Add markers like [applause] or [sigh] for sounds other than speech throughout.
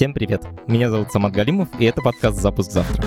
Всем привет! Меня зовут Самат Галимов, и это подкаст «Запуск завтра».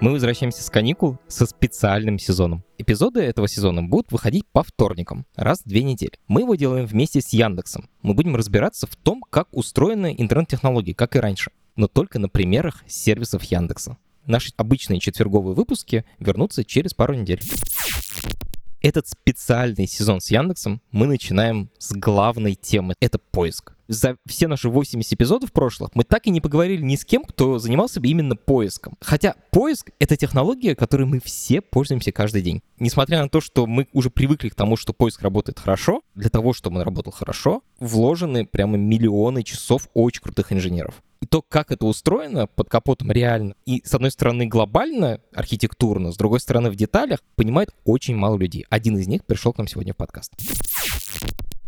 Мы возвращаемся с каникул со специальным сезоном. Эпизоды этого сезона будут выходить по вторникам, раз в две недели. Мы его делаем вместе с Яндексом. Мы будем разбираться в том, как устроены интернет-технологии, как и раньше, но только на примерах сервисов Яндекса. Наши обычные четверговые выпуски вернутся через пару недель. Этот специальный сезон с Яндексом мы начинаем с главной темы. Это поиск. За все наши 80 эпизодов прошлых мы так и не поговорили ни с кем, кто занимался бы именно поиском. Хотя поиск — это технология, которой мы все пользуемся каждый день. Несмотря на то, что мы уже привыкли к тому, что поиск работает хорошо, для того, чтобы он работал хорошо, вложены прямо миллионы часов очень крутых инженеров. И то, как это устроено под капотом реально, и с одной стороны глобально, архитектурно, с другой стороны в деталях, понимает очень мало людей. Один из них пришел к нам сегодня в подкаст.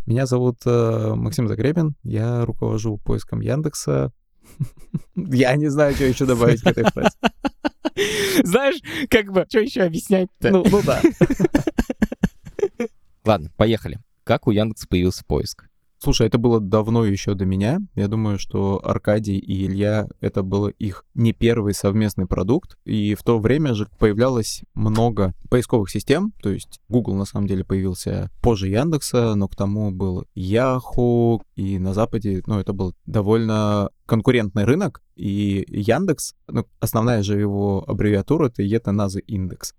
Меня зовут э, Максим Загребин, я руковожу поиском Яндекса. [laughs] Я не знаю, что еще добавить к этой фразе. [laughs] Знаешь, как бы, что еще объяснять-то? Ну, ну да. [laughs] Ладно, поехали. Как у Яндекса появился поиск? Слушай, это было давно еще до меня. Я думаю, что Аркадий и Илья — это был их не первый совместный продукт. И в то время же появлялось много поисковых систем. То есть Google на самом деле появился позже Яндекса, но к тому был Yahoo. И на Западе, ну, это был довольно конкурентный рынок. И Яндекс, ну, основная же его аббревиатура — это Ета-Назы Индекс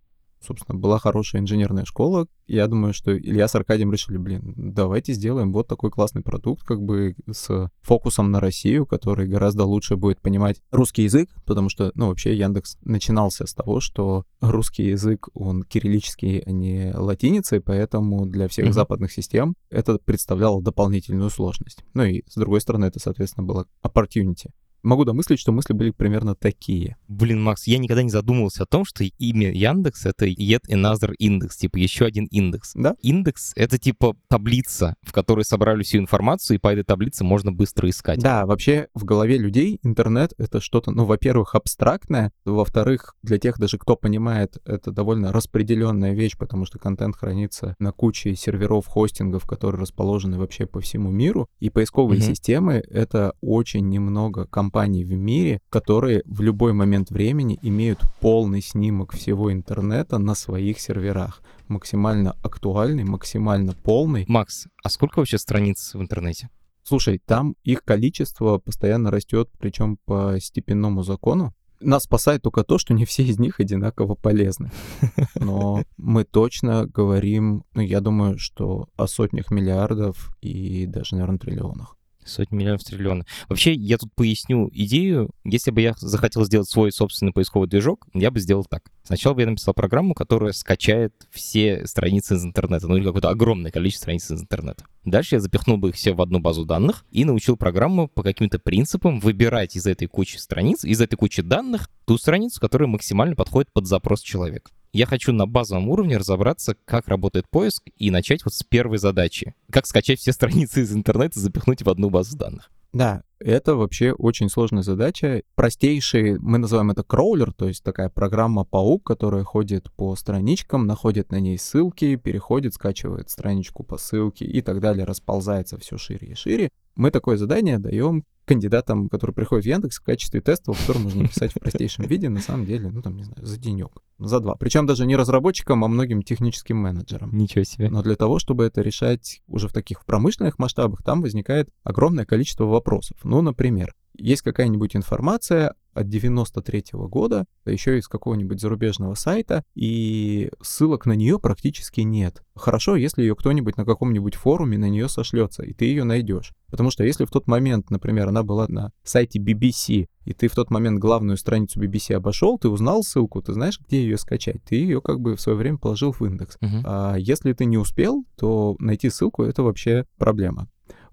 собственно, была хорошая инженерная школа. Я думаю, что Илья с Аркадием решили, блин, давайте сделаем вот такой классный продукт, как бы с фокусом на Россию, который гораздо лучше будет понимать русский язык, потому что, ну, вообще Яндекс начинался с того, что русский язык, он кириллический, а не латиницей, поэтому для всех mm-hmm. западных систем это представляло дополнительную сложность. Ну и, с другой стороны, это, соответственно, было opportunity могу домыслить, что мысли были примерно такие. Блин, Макс, я никогда не задумывался о том, что имя Яндекс — это yet another индекс, типа еще один индекс. Да? Индекс — это типа таблица, в которой собрали всю информацию, и по этой таблице можно быстро искать. Да, вообще в голове людей интернет — это что-то, ну, во-первых, абстрактное, во-вторых, для тех даже, кто понимает, это довольно распределенная вещь, потому что контент хранится на куче серверов, хостингов, которые расположены вообще по всему миру, и поисковые mm-hmm. системы — это очень немного компаний компаний в мире, которые в любой момент времени имеют полный снимок всего интернета на своих серверах. Максимально актуальный, максимально полный. Макс, а сколько вообще страниц в интернете? Слушай, там их количество постоянно растет, причем по степенному закону. Нас спасает только то, что не все из них одинаково полезны. Но мы точно говорим, ну, я думаю, что о сотнях миллиардов и даже, наверное, триллионах. Сотни миллионов триллиона. Вообще, я тут поясню идею. Если бы я захотел сделать свой собственный поисковый движок, я бы сделал так. Сначала бы я написал программу, которая скачает все страницы из интернета, ну или какое-то огромное количество страниц из интернета. Дальше я запихнул бы их все в одну базу данных и научил программу по каким-то принципам выбирать из этой кучи страниц, из этой кучи данных ту страницу, которая максимально подходит под запрос человека. Я хочу на базовом уровне разобраться, как работает поиск, и начать вот с первой задачи. Как скачать все [laughs] страницы из интернета и запихнуть в одну базу данных. Да, это вообще очень сложная задача. Простейший, мы называем это кроулер, то есть такая программа-паук, которая ходит по страничкам, находит на ней ссылки, переходит, скачивает страничку по ссылке и так далее, расползается все шире и шире. Мы такое задание даем кандидатам, которые приходят в Яндекс в качестве тестов, который можно написать в простейшем виде, на самом деле, ну там, не знаю, за денек, за два. Причем даже не разработчикам, а многим техническим менеджерам. Ничего себе. Но для того, чтобы это решать уже в таких промышленных масштабах, там возникает огромное количество вопросов. Ну, например, есть какая-нибудь информация от 93 -го года, да еще из какого-нибудь зарубежного сайта, и ссылок на нее практически нет. Хорошо, если ее кто-нибудь на каком-нибудь форуме на нее сошлется, и ты ее найдешь. Потому что если в тот момент, например, она была на сайте BBC, и ты в тот момент главную страницу BBC обошел, ты узнал ссылку, ты знаешь, где ее скачать, ты ее как бы в свое время положил в индекс. Uh-huh. А если ты не успел, то найти ссылку это вообще проблема.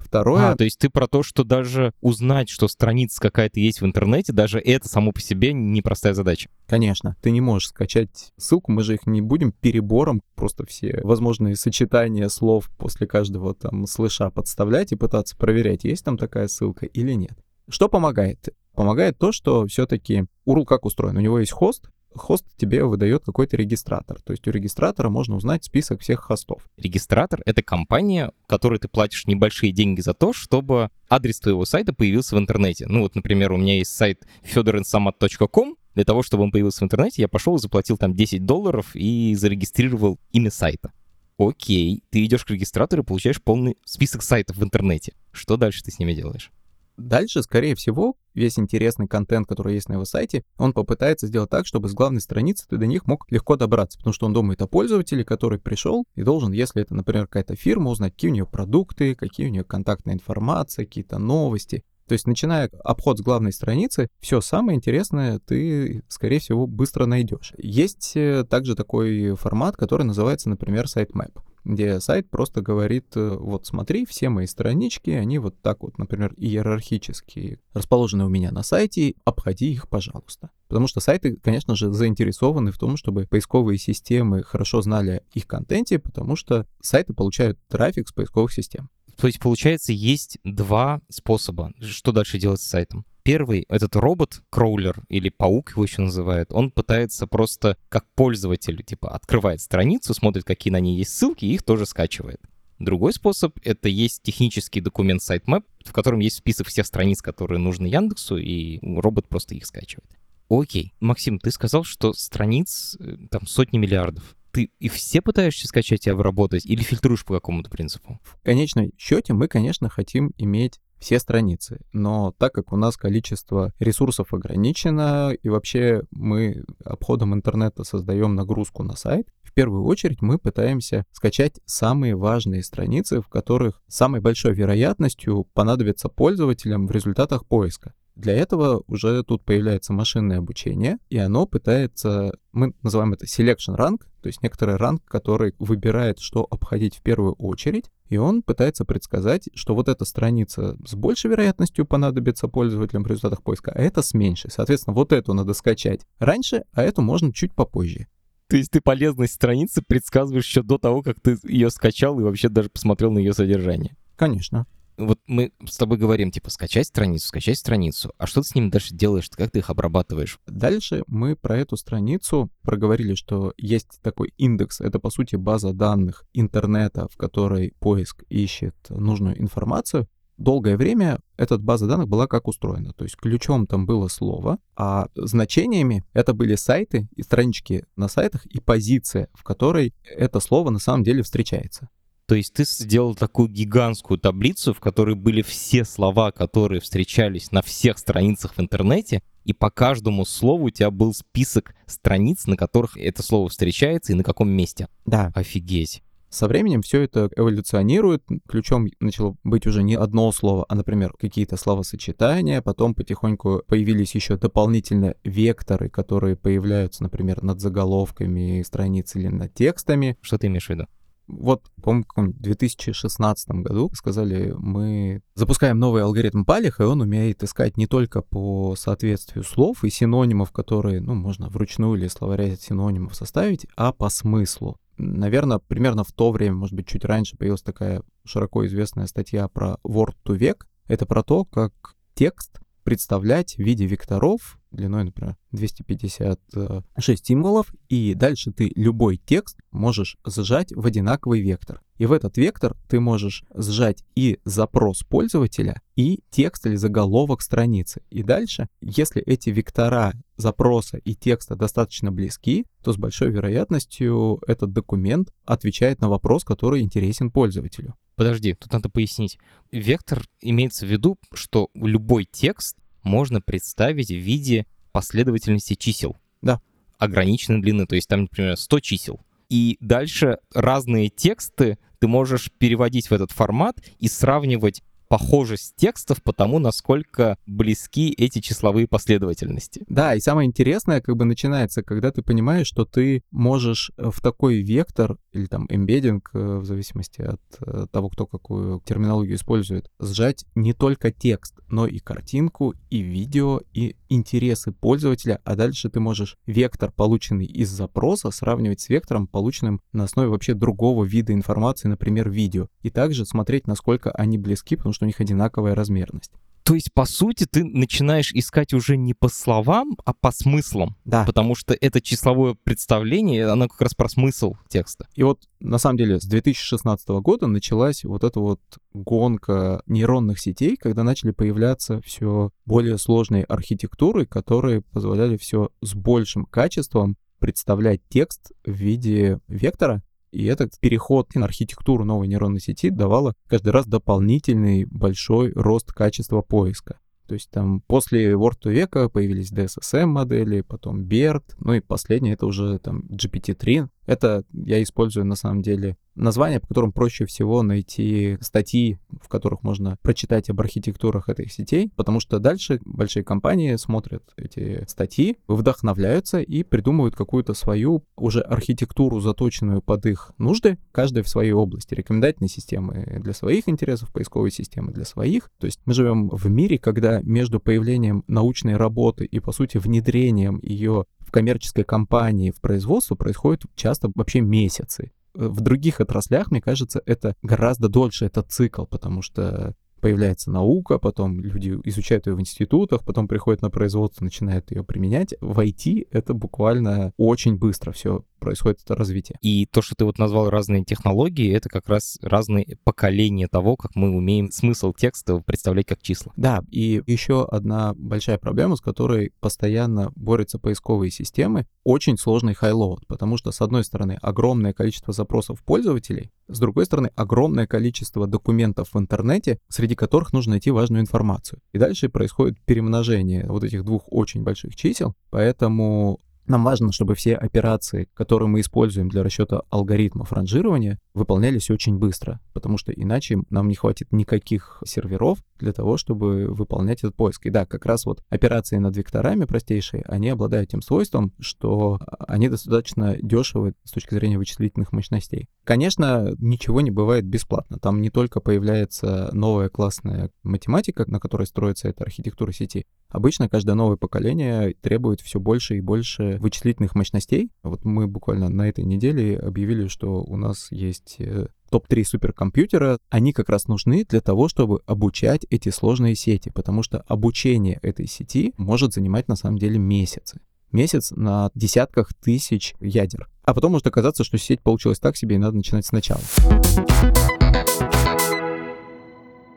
Второе... А, то есть ты про то, что даже узнать, что страница какая-то есть в интернете, даже это само по себе непростая задача. Конечно. Ты не можешь скачать ссылку, мы же их не будем перебором, просто все возможные сочетания слов после каждого там слыша подставлять и пытаться проверять, есть там такая ссылка или нет. Что помогает? Помогает то, что все-таки URL как устроен. У него есть хост, хост тебе выдает какой-то регистратор. То есть у регистратора можно узнать список всех хостов. Регистратор — это компания, которой ты платишь небольшие деньги за то, чтобы адрес твоего сайта появился в интернете. Ну вот, например, у меня есть сайт fedorinsamat.com, для того, чтобы он появился в интернете, я пошел и заплатил там 10 долларов и зарегистрировал имя сайта. Окей, ты идешь к регистратору и получаешь полный список сайтов в интернете. Что дальше ты с ними делаешь? Дальше, скорее всего, весь интересный контент, который есть на его сайте, он попытается сделать так, чтобы с главной страницы ты до них мог легко добраться, потому что он думает о пользователе, который пришел и должен, если это, например, какая-то фирма, узнать, какие у нее продукты, какие у нее контактная информация, какие-то новости. То есть, начиная обход с главной страницы, все самое интересное ты, скорее всего, быстро найдешь. Есть э, также такой формат, который называется, например, sitemap где сайт просто говорит, э, вот смотри, все мои странички, они вот так вот, например, иерархически расположены у меня на сайте, обходи их, пожалуйста. Потому что сайты, конечно же, заинтересованы в том, чтобы поисковые системы хорошо знали их контенте, потому что сайты получают трафик с поисковых систем. То есть, получается, есть два способа, что дальше делать с сайтом. Первый, этот робот, кроулер или паук его еще называют, он пытается просто как пользователь, типа, открывает страницу, смотрит, какие на ней есть ссылки, и их тоже скачивает. Другой способ — это есть технический документ sitemap, в котором есть список всех страниц, которые нужны Яндексу, и робот просто их скачивает. Окей. Максим, ты сказал, что страниц э, там сотни миллиардов ты и все пытаешься скачать и обработать, или фильтруешь по какому-то принципу? В конечном счете мы, конечно, хотим иметь все страницы. Но так как у нас количество ресурсов ограничено, и вообще мы обходом интернета создаем нагрузку на сайт, в первую очередь мы пытаемся скачать самые важные страницы, в которых самой большой вероятностью понадобится пользователям в результатах поиска. Для этого уже тут появляется машинное обучение, и оно пытается, мы называем это selection rank, то есть некоторый ранг, который выбирает, что обходить в первую очередь, и он пытается предсказать, что вот эта страница с большей вероятностью понадобится пользователям в результатах поиска, а это с меньшей. Соответственно, вот эту надо скачать раньше, а эту можно чуть попозже. То есть ты полезность страницы предсказываешь еще до того, как ты ее скачал и вообще даже посмотрел на ее содержание. Конечно вот мы с тобой говорим, типа, скачать страницу, скачать страницу. А что ты с ними дальше делаешь? Как ты их обрабатываешь? Дальше мы про эту страницу проговорили, что есть такой индекс. Это, по сути, база данных интернета, в которой поиск ищет нужную информацию. Долгое время эта база данных была как устроена. То есть ключом там было слово, а значениями это были сайты и странички на сайтах и позиция, в которой это слово на самом деле встречается. То есть ты сделал такую гигантскую таблицу, в которой были все слова, которые встречались на всех страницах в интернете, и по каждому слову у тебя был список страниц, на которых это слово встречается и на каком месте. Да. Офигеть. Со временем все это эволюционирует. Ключом начало быть уже не одно слово, а, например, какие-то словосочетания. Потом потихоньку появились еще дополнительно векторы, которые появляются, например, над заголовками страниц или над текстами. Что ты имеешь в виду? Вот, по-моему, в 2016 году сказали, мы запускаем новый алгоритм Палих, и он умеет искать не только по соответствию слов и синонимов, которые, ну, можно вручную или словаря синонимов составить, а по смыслу. Наверное, примерно в то время, может быть, чуть раньше появилась такая широко известная статья про word to век. Это про то, как текст представлять в виде векторов длиной, например, 256 символов, и дальше ты любой текст можешь сжать в одинаковый вектор. И в этот вектор ты можешь сжать и запрос пользователя, и текст или заголовок страницы. И дальше, если эти вектора запроса и текста достаточно близки, то с большой вероятностью этот документ отвечает на вопрос, который интересен пользователю. Подожди, тут надо пояснить. Вектор имеется в виду, что любой текст можно представить в виде последовательности чисел. Да. Ограниченной длины, то есть там, например, 100 чисел. И дальше разные тексты ты можешь переводить в этот формат и сравнивать похожесть текстов по тому, насколько близки эти числовые последовательности. Да, и самое интересное как бы начинается, когда ты понимаешь, что ты можешь э, в такой вектор или там эмбеддинг, э, в зависимости от э, того, кто какую терминологию использует, сжать не только текст, но и картинку, и видео, и интересы пользователя, а дальше ты можешь вектор, полученный из запроса, сравнивать с вектором, полученным на основе вообще другого вида информации, например, видео. И также смотреть, насколько они близки, потому что у них одинаковая размерность. То есть, по сути, ты начинаешь искать уже не по словам, а по смыслам. Да. Потому что это числовое представление, оно как раз про смысл текста. И вот на самом деле с 2016 года началась вот эта вот гонка нейронных сетей, когда начали появляться все более сложные архитектуры, которые позволяли все с большим качеством представлять текст в виде вектора, и этот переход на архитектуру новой нейронной сети давало каждый раз дополнительный большой рост качества поиска. То есть там после Word века появились DSSM модели, потом BERT, ну и последнее это уже там GPT-3. Это я использую на самом деле название, по которым проще всего найти статьи, в которых можно прочитать об архитектурах этих сетей, потому что дальше большие компании смотрят эти статьи, вдохновляются и придумывают какую-то свою уже архитектуру, заточенную под их нужды, каждая в своей области. Рекомендательные системы для своих интересов, поисковые системы для своих. То есть мы живем в мире, когда между появлением научной работы и, по сути, внедрением ее коммерческой компании, в производство происходит часто вообще месяцы в других отраслях, мне кажется, это гораздо дольше этот цикл, потому что появляется наука, потом люди изучают ее в институтах, потом приходят на производство, начинают ее применять. В IT это буквально очень быстро все происходит это развитие. И то, что ты вот назвал разные технологии, это как раз разные поколения того, как мы умеем смысл текста представлять как числа. Да, и еще одна большая проблема, с которой постоянно борются поисковые системы, очень сложный highload, потому что, с одной стороны, огромное количество запросов пользователей, с другой стороны, огромное количество документов в интернете, среди которых нужно найти важную информацию. И дальше происходит перемножение вот этих двух очень больших чисел, поэтому нам важно, чтобы все операции, которые мы используем для расчета алгоритмов ранжирования, выполнялись очень быстро, потому что иначе нам не хватит никаких серверов для того, чтобы выполнять этот поиск. И да, как раз вот операции над векторами простейшие, они обладают тем свойством, что они достаточно дешевы с точки зрения вычислительных мощностей. Конечно, ничего не бывает бесплатно. Там не только появляется новая классная математика, на которой строится эта архитектура сети. Обычно каждое новое поколение требует все больше и больше вычислительных мощностей. Вот мы буквально на этой неделе объявили, что у нас есть э, топ-3 суперкомпьютера, они как раз нужны для того, чтобы обучать эти сложные сети, потому что обучение этой сети может занимать на самом деле месяцы. Месяц на десятках тысяч ядер. А потом может оказаться, что сеть получилась так себе, и надо начинать сначала.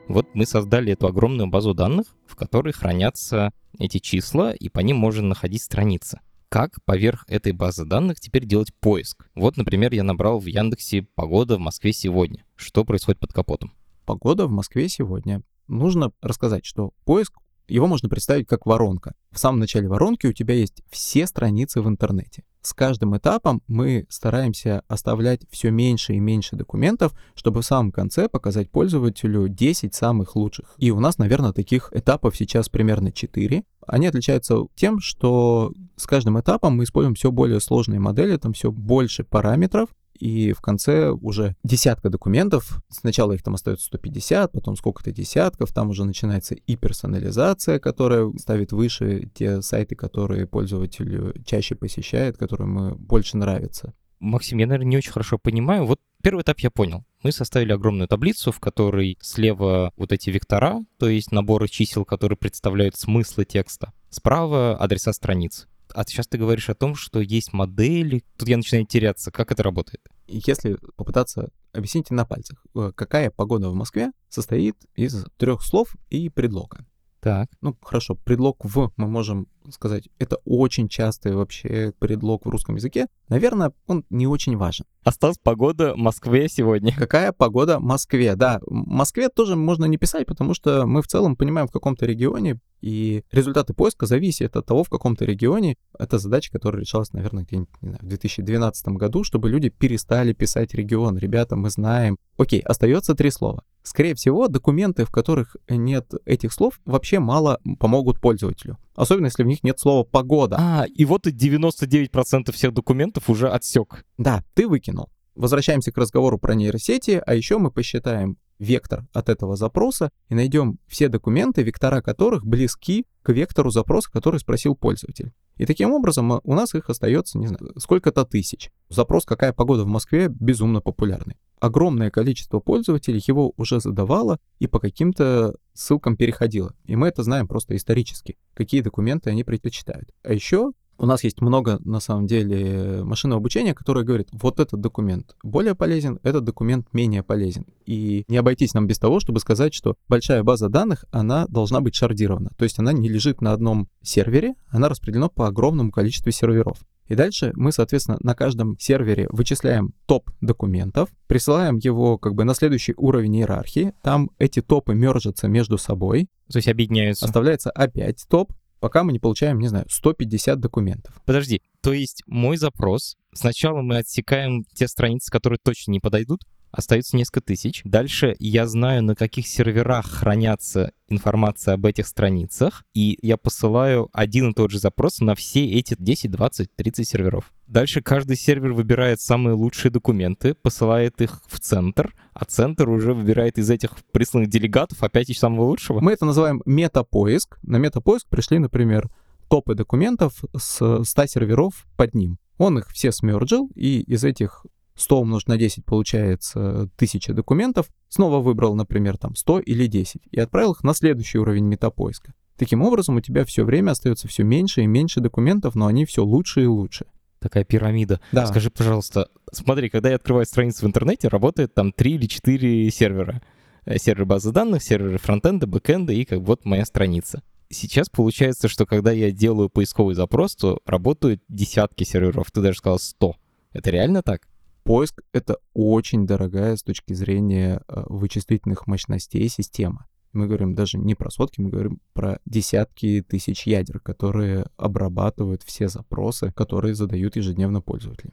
Вот мы создали эту огромную базу данных, в которой хранятся эти числа, и по ним можно находить страницы как поверх этой базы данных теперь делать поиск. Вот, например, я набрал в Яндексе «Погода в Москве сегодня». Что происходит под капотом? Погода в Москве сегодня. Нужно рассказать, что поиск его можно представить как воронка. В самом начале воронки у тебя есть все страницы в интернете. С каждым этапом мы стараемся оставлять все меньше и меньше документов, чтобы в самом конце показать пользователю 10 самых лучших. И у нас, наверное, таких этапов сейчас примерно 4. Они отличаются тем, что с каждым этапом мы используем все более сложные модели, там все больше параметров, и в конце уже десятка документов. Сначала их там остается 150, потом сколько-то десятков, там уже начинается и персонализация, которая ставит выше те сайты, которые пользователю чаще посещает, которые ему больше нравятся. Максим, я, наверное, не очень хорошо понимаю. Вот первый этап я понял. Мы составили огромную таблицу, в которой слева вот эти вектора, то есть наборы чисел, которые представляют смыслы текста. Справа адреса страниц. А сейчас ты говоришь о том, что есть модели. Тут я начинаю теряться. Как это работает? Если попытаться объяснить на пальцах, э, какая погода в Москве состоит из трех слов и предлога. Так. Ну, хорошо, предлог «в» мы можем сказать, это очень частый вообще предлог в русском языке. Наверное, он не очень важен. Осталась погода в Москве сегодня. Какая погода в Москве? Да, в Москве тоже можно не писать, потому что мы в целом понимаем в каком-то регионе, и результаты поиска зависят от того, в каком-то регионе. Это задача, которая решалась, наверное, где-нибудь в 2012 году, чтобы люди перестали писать регион. Ребята, мы знаем. Окей, остается три слова. Скорее всего, документы, в которых нет этих слов, вообще мало помогут пользователю. Особенно, если в них нет слова «погода». А, и вот и 99% всех документов уже отсек. Да, ты выкинул. Возвращаемся к разговору про нейросети, а еще мы посчитаем, вектор от этого запроса и найдем все документы, вектора которых близки к вектору запроса, который спросил пользователь. И таким образом у нас их остается, не знаю, сколько-то тысяч. Запрос «какая погода в Москве» безумно популярный. Огромное количество пользователей его уже задавало и по каким-то ссылкам переходило. И мы это знаем просто исторически, какие документы они предпочитают. А еще у нас есть много, на самом деле, машинного обучения, которое говорит, вот этот документ более полезен, этот документ менее полезен. И не обойтись нам без того, чтобы сказать, что большая база данных, она должна быть шардирована. То есть она не лежит на одном сервере, она распределена по огромному количеству серверов. И дальше мы, соответственно, на каждом сервере вычисляем топ документов, присылаем его как бы на следующий уровень иерархии, там эти топы мержатся между собой. То есть объединяются. Оставляется опять топ, пока мы не получаем, не знаю, 150 документов. Подожди, то есть мой запрос, сначала мы отсекаем те страницы, которые точно не подойдут, остается несколько тысяч. Дальше я знаю, на каких серверах хранятся информация об этих страницах, и я посылаю один и тот же запрос на все эти 10, 20, 30 серверов. Дальше каждый сервер выбирает самые лучшие документы, посылает их в центр, а центр уже выбирает из этих присланных делегатов опять из самого лучшего. Мы это называем метапоиск. На метапоиск пришли, например, топы документов с 100 серверов под ним. Он их все с merge ил, и из этих 100 умножить на 10 получается 1000 документов, снова выбрал, например, там 100 или 10 и отправил их на следующий уровень метапоиска. Таким образом, у тебя все время остается все меньше и меньше документов, но они все лучше и лучше. Такая пирамида. Да. Скажи, пожалуйста, смотри, когда я открываю страницу в интернете, работает там 3 или 4 сервера. Э, сервер базы данных, серверы фронтенда, бэкенда и как вот моя страница. Сейчас получается, что когда я делаю поисковый запрос, то работают десятки серверов. Ты даже сказал 100. Это реально так? Поиск — это очень дорогая с точки зрения э, вычислительных мощностей система. Мы говорим даже не про сотки, мы говорим про десятки тысяч ядер, которые обрабатывают все запросы, которые задают ежедневно пользователи.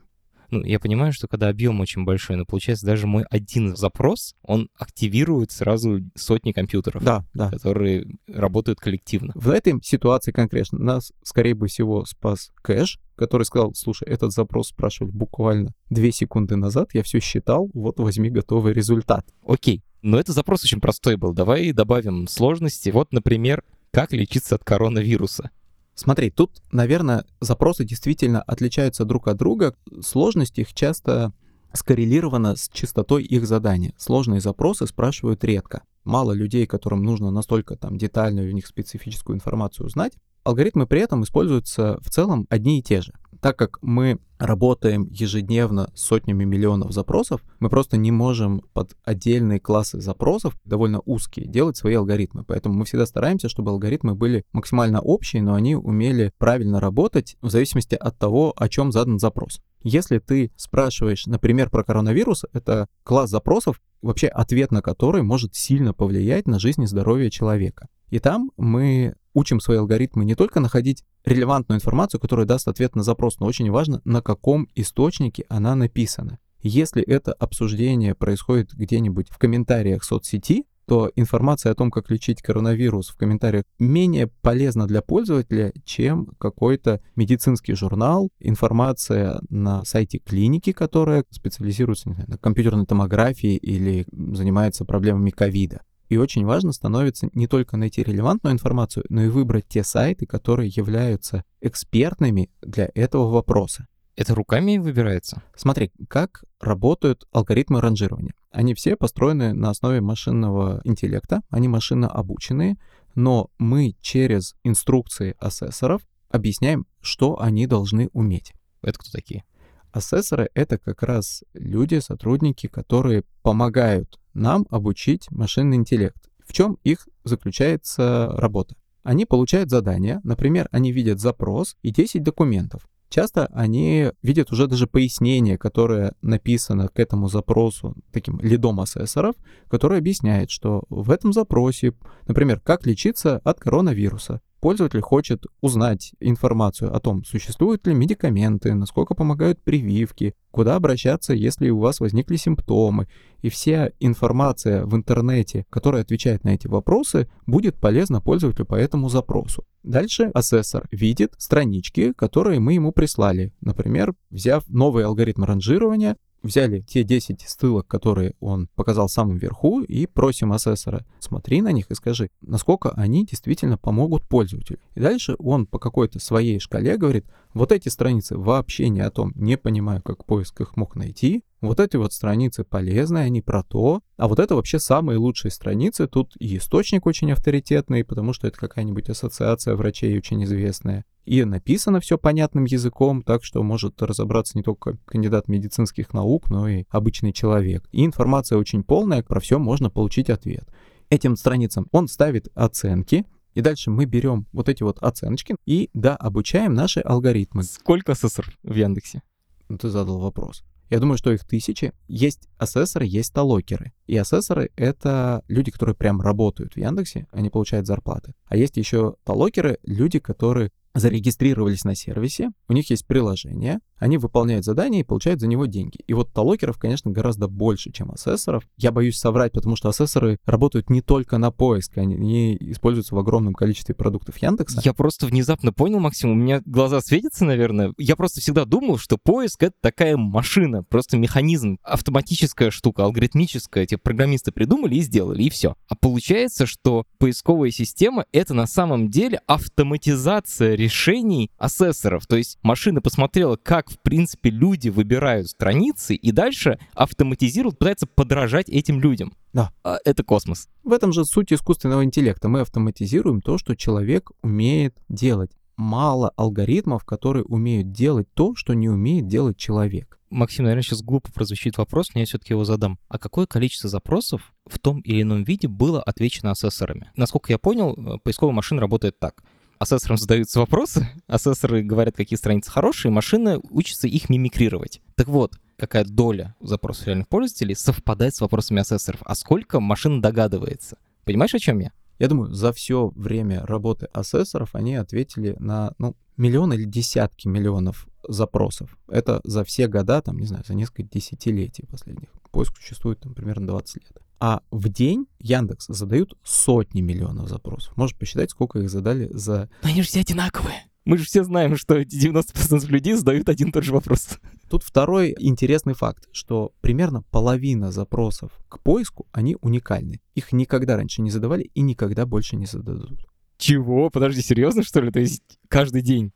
Ну, я понимаю, что когда объем очень большой, но получается даже мой один запрос, он активирует сразу сотни компьютеров, да, да. которые работают коллективно. В этой ситуации конкретно нас, скорее всего, спас кэш, который сказал, слушай, этот запрос спрашивали буквально две секунды назад, я все считал, вот возьми готовый результат. Окей, но это запрос очень простой был. Давай добавим сложности. Вот, например, как лечиться от коронавируса. Смотри, тут, наверное, запросы действительно отличаются друг от друга. Сложность их часто скоррелирована с частотой их задания. Сложные запросы спрашивают редко. Мало людей, которым нужно настолько там детальную у них специфическую информацию узнать. Алгоритмы при этом используются в целом одни и те же так как мы работаем ежедневно с сотнями миллионов запросов, мы просто не можем под отдельные классы запросов, довольно узкие, делать свои алгоритмы. Поэтому мы всегда стараемся, чтобы алгоритмы были максимально общие, но они умели правильно работать в зависимости от того, о чем задан запрос. Если ты спрашиваешь, например, про коронавирус, это класс запросов, вообще ответ на который может сильно повлиять на жизнь и здоровье человека. И там мы учим свои алгоритмы не только находить релевантную информацию, которая даст ответ на запрос, но очень важно, на каком источнике она написана. Если это обсуждение происходит где-нибудь в комментариях соцсети, то информация о том, как лечить коронавирус в комментариях менее полезна для пользователя, чем какой-то медицинский журнал, информация на сайте клиники, которая специализируется знаю, на компьютерной томографии или занимается проблемами ковида. И очень важно становится не только найти релевантную информацию, но и выбрать те сайты, которые являются экспертными для этого вопроса. Это руками выбирается? Смотри, как работают алгоритмы ранжирования. Они все построены на основе машинного интеллекта, они машинно обученные, но мы через инструкции ассессоров объясняем, что они должны уметь. Это кто такие? Ассессоры — это как раз люди, сотрудники, которые помогают нам обучить машинный интеллект. В чем их заключается работа? Они получают задание, например, они видят запрос и 10 документов. Часто они видят уже даже пояснение, которое написано к этому запросу таким лидом ассессоров, которое объясняет, что в этом запросе, например, как лечиться от коронавируса, Пользователь хочет узнать информацию о том, существуют ли медикаменты, насколько помогают прививки, куда обращаться, если у вас возникли симптомы. И вся информация в интернете, которая отвечает на эти вопросы, будет полезна пользователю по этому запросу. Дальше ассессор видит странички, которые мы ему прислали. Например, взяв новый алгоритм ранжирования, взяли те 10 ссылок, которые он показал в самом верху, и просим асессора, смотри на них и скажи, насколько они действительно помогут пользователю. И дальше он по какой-то своей шкале говорит, вот эти страницы вообще не о том, не понимаю, как поиск их мог найти, вот эти вот страницы полезные, они про то, а вот это вообще самые лучшие страницы, тут и источник очень авторитетный, потому что это какая-нибудь ассоциация врачей очень известная, и написано все понятным языком, так что может разобраться не только кандидат медицинских наук, но и обычный человек. И информация очень полная, про все можно получить ответ. Этим страницам он ставит оценки, и дальше мы берем вот эти вот оценочки и, да, обучаем наши алгоритмы. Сколько ассессор в Яндексе? Ну, ты задал вопрос. Я думаю, что их тысячи. Есть ассессоры, есть талокеры. И ассессоры — это люди, которые прям работают в Яндексе, они получают зарплаты. А есть еще талокеры, люди, которые зарегистрировались на сервисе, у них есть приложение, они выполняют задания и получают за него деньги. И вот талокеров, конечно, гораздо больше, чем ассессоров. Я боюсь соврать, потому что ассессоры работают не только на поиск, они используются в огромном количестве продуктов Яндекса. Я просто внезапно понял, Максим, у меня глаза светятся, наверное. Я просто всегда думал, что поиск — это такая машина, просто механизм, автоматическая штука, алгоритмическая. Эти программисты придумали и сделали, и все. А получается, что поисковая система — это на самом деле автоматизация решений ассессоров. То есть машина посмотрела, как, в принципе, люди выбирают страницы, и дальше автоматизирует, пытается подражать этим людям. Да. А это космос. В этом же суть искусственного интеллекта. Мы автоматизируем то, что человек умеет делать. Мало алгоритмов, которые умеют делать то, что не умеет делать человек. Максим, наверное, сейчас глупо прозвучит вопрос, но я все-таки его задам. А какое количество запросов в том или ином виде было отвечено ассессорами? Насколько я понял, э, поисковая машина работает так ассессорам задаются вопросы, [laughs] ассессоры говорят, какие страницы хорошие, машина учится их мимикрировать. Так вот, какая доля запросов реальных пользователей совпадает с вопросами ассессоров, а сколько машина догадывается. Понимаешь, о чем я? Я думаю, за все время работы ассессоров они ответили на ну, миллион или десятки миллионов запросов. Это за все года, там, не знаю, за несколько десятилетий последних. Поиск существует там примерно 20 лет. А в день Яндекс задают сотни миллионов запросов. Можешь посчитать, сколько их задали за... Но они же все одинаковые. Мы же все знаем, что эти 90% людей задают один и тот же вопрос. Тут второй интересный факт, что примерно половина запросов к поиску, они уникальны. Их никогда раньше не задавали и никогда больше не зададут. Чего? Подожди, серьезно, что ли? То есть каждый день?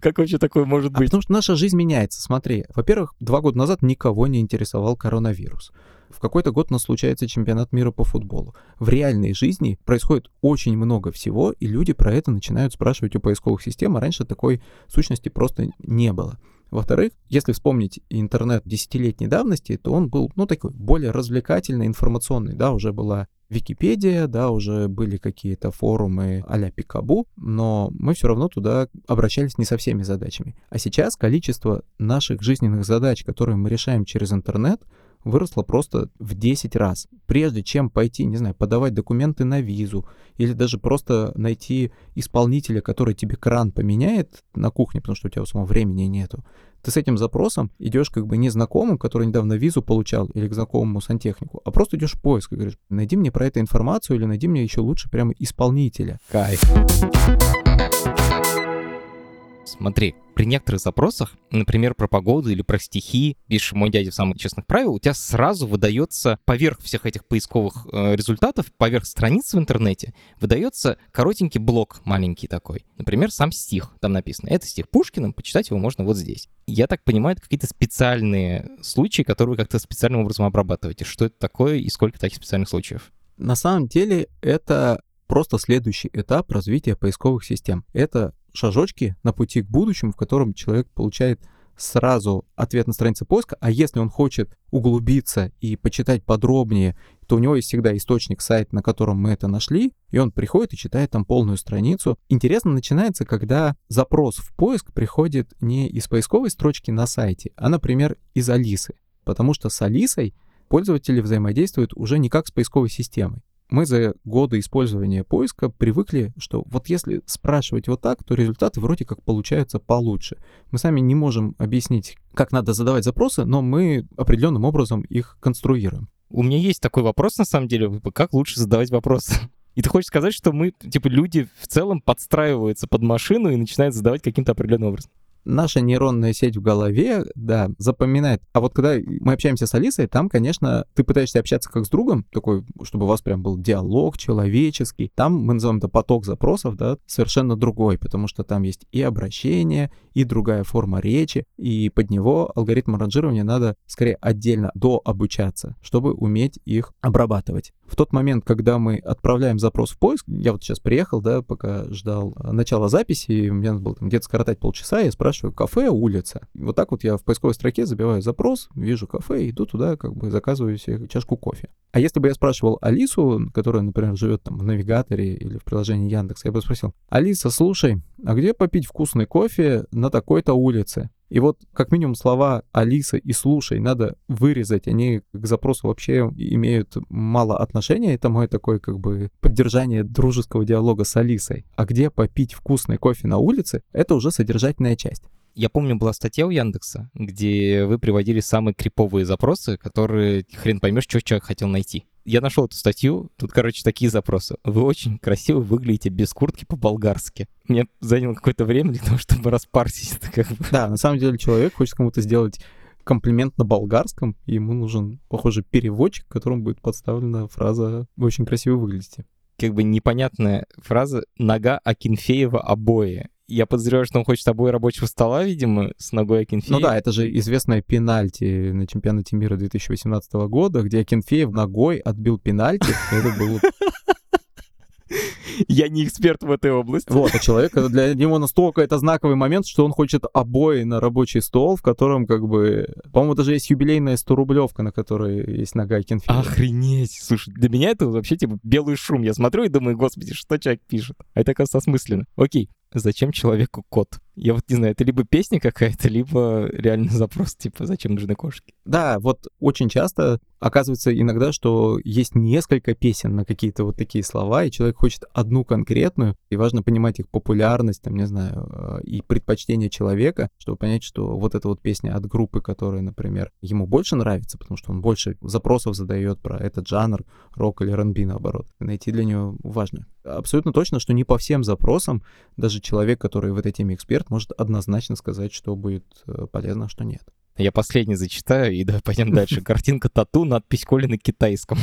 Как вообще такое может быть? А потому что наша жизнь меняется. Смотри, во-первых, два года назад никого не интересовал коронавирус. В какой-то год у нас случается чемпионат мира по футболу. В реальной жизни происходит очень много всего, и люди про это начинают спрашивать у поисковых систем, а раньше такой сущности просто не было. Во-вторых, если вспомнить интернет десятилетней давности, то он был, ну, такой более развлекательный, информационный, да, уже была Википедия, да, уже были какие-то форумы а-ля Пикабу, но мы все равно туда обращались не со всеми задачами. А сейчас количество наших жизненных задач, которые мы решаем через интернет, выросла просто в 10 раз. Прежде чем пойти, не знаю, подавать документы на визу или даже просто найти исполнителя, который тебе кран поменяет на кухне, потому что у тебя у самого времени нету, ты с этим запросом идешь как бы не знакомым, который недавно визу получал, или к знакомому сантехнику, а просто идешь в поиск и говоришь, найди мне про это информацию или найди мне еще лучше прямо исполнителя. Кайф. Смотри, при некоторых запросах, например, про погоду или про стихи, пишешь «Мой дядя в самых честных правил», у тебя сразу выдается поверх всех этих поисковых э, результатов, поверх страниц в интернете, выдается коротенький блок маленький такой. Например, сам стих там написано. Это стих Пушкина, почитать его можно вот здесь. Я так понимаю, это какие-то специальные случаи, которые вы как-то специальным образом обрабатываете. Что это такое и сколько таких специальных случаев? На самом деле это просто следующий этап развития поисковых систем. Это шажочки на пути к будущему, в котором человек получает сразу ответ на странице поиска, а если он хочет углубиться и почитать подробнее, то у него есть всегда источник, сайт, на котором мы это нашли, и он приходит и читает там полную страницу. Интересно начинается, когда запрос в поиск приходит не из поисковой строчки на сайте, а, например, из Алисы, потому что с Алисой пользователи взаимодействуют уже не как с поисковой системой мы за годы использования поиска привыкли, что вот если спрашивать вот так, то результаты вроде как получаются получше. Мы сами не можем объяснить, как надо задавать запросы, но мы определенным образом их конструируем. У меня есть такой вопрос, на самом деле, как лучше задавать вопросы? [laughs] И ты хочешь сказать, что мы, типа, люди в целом подстраиваются под машину и начинают задавать каким-то определенным образом? Наша нейронная сеть в голове, да, запоминает. А вот когда мы общаемся с Алисой, там, конечно, ты пытаешься общаться как с другом, такой, чтобы у вас прям был диалог человеческий. Там мы называем это поток запросов, да, совершенно другой, потому что там есть и обращение, и другая форма речи, и под него алгоритм ранжирования надо скорее отдельно дообучаться, чтобы уметь их обрабатывать. В тот момент, когда мы отправляем запрос в поиск, я вот сейчас приехал, да, пока ждал э, начала записи, у меня было там где-то скоротать полчаса, я спрашиваю, кафе, улица. И вот так вот я в поисковой строке забиваю запрос, вижу кафе, иду туда, как бы заказываю себе чашку кофе. А если бы я спрашивал Алису, которая, например, живет там в навигаторе или в приложении Яндекс, я бы спросил, Алиса, слушай, а где попить вкусный кофе на такой-то улице? И вот как минимум слова «Алиса» и «слушай» надо вырезать. Они к запросу вообще имеют мало отношения. Это мое такое как бы поддержание дружеского диалога с Алисой. А где попить вкусный кофе на улице — это уже содержательная часть. Я помню, была статья у Яндекса, где вы приводили самые криповые запросы, которые хрен поймешь, что человек хотел найти. Я нашел эту статью, тут, короче, такие запросы. Вы очень красиво выглядите без куртки по-болгарски. Мне заняло какое-то время для того, чтобы распарсить это как бы. Да, на самом деле человек хочет кому-то сделать комплимент на болгарском, и ему нужен, похоже, переводчик, которому будет подставлена фраза «Вы очень красиво выглядите». Как бы непонятная фраза «нога Акинфеева обои». Я подозреваю, что он хочет обои рабочего стола, видимо, с ногой Акинфеева. Ну да, это же известная пенальти на чемпионате мира 2018 года, где Акинфеев ногой отбил пенальти. Это было я не эксперт в этой области. Вот, а человек, для него настолько это знаковый момент, что он хочет обои на рабочий стол, в котором как бы... По-моему, даже есть юбилейная 100-рублевка, на которой есть нога Кенфилда. Охренеть! Слушай, для меня это вообще типа белый шум. Я смотрю и думаю, господи, что человек пишет? А это, оказывается, осмысленно. Окей, зачем человеку кот? Я вот не знаю, это либо песня какая-то, либо реальный [laughs] запрос, типа, зачем нужны кошки? Да, вот очень часто оказывается иногда, что есть несколько песен на какие-то вот такие слова, и человек хочет одну конкретную, и важно понимать их популярность, там, не знаю, э, и предпочтение человека, чтобы понять, что вот эта вот песня от группы, которая, например, ему больше нравится, потому что он больше запросов задает про этот жанр, рок или R&B, наоборот. Найти для него важно. Абсолютно точно, что не по всем запросам даже человек, который в этой теме эксперт, эксперт может однозначно сказать, что будет э, полезно, а что нет. Я последний зачитаю, и давай пойдем дальше. [laughs] Картинка тату, надпись Коли на китайском.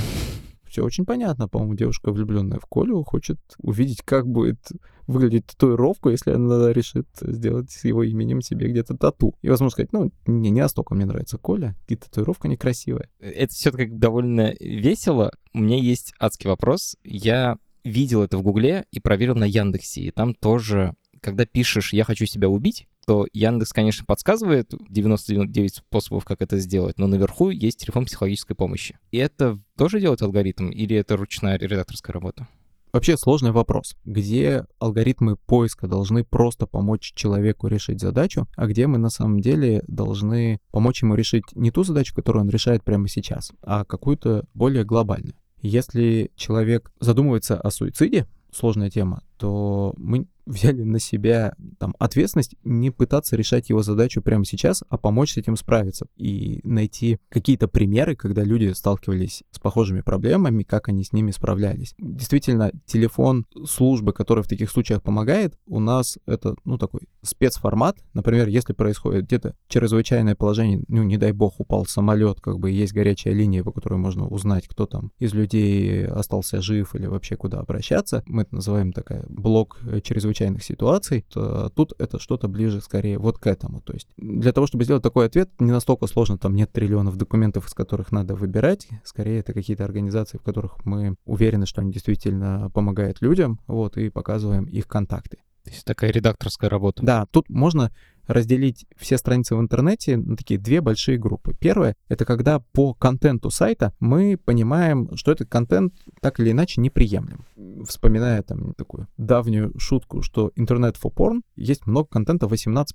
Все очень понятно. По-моему, девушка, влюбленная в Колю, хочет увидеть, как будет выглядеть татуировку, если она решит сделать с его именем себе где-то тату. И, возможно, сказать, ну, не, не настолько мне нравится Коля, и татуировка некрасивая. Это все как довольно весело. У меня есть адский вопрос. Я видел это в Гугле и проверил на Яндексе, и там тоже когда пишешь «я хочу себя убить», то Яндекс, конечно, подсказывает 99 способов, как это сделать, но наверху есть телефон психологической помощи. И это тоже делает алгоритм или это ручная редакторская работа? Вообще сложный вопрос, где алгоритмы поиска должны просто помочь человеку решить задачу, а где мы на самом деле должны помочь ему решить не ту задачу, которую он решает прямо сейчас, а какую-то более глобальную. Если человек задумывается о суициде, сложная тема, то мы [laughs] взяли на себя там, ответственность не пытаться решать его задачу прямо сейчас, а помочь с этим справиться и найти какие-то примеры, когда люди сталкивались с похожими проблемами, как они с ними справлялись. Действительно, телефон службы, который в таких случаях помогает, у нас это, ну, такой спецформат. Например, если происходит где-то чрезвычайное положение, ну, не дай бог, упал самолет, как бы есть горячая линия, по которой можно узнать, кто там из людей остался жив или вообще куда обращаться. Мы это называем такая блок чрезвычайного чрезвычайных ситуаций, то тут это что-то ближе скорее вот к этому. То есть для того, чтобы сделать такой ответ, не настолько сложно, там нет триллионов документов, из которых надо выбирать. Скорее, это какие-то организации, в которых мы уверены, что они действительно помогают людям, вот, и показываем их контакты. То есть такая редакторская работа. Да, тут можно разделить все страницы в интернете на такие две большие группы. Первое — это когда по контенту сайта мы понимаем, что этот контент так или иначе неприемлем. Вспоминая там такую давнюю шутку, что интернет for porn, есть много контента 18+.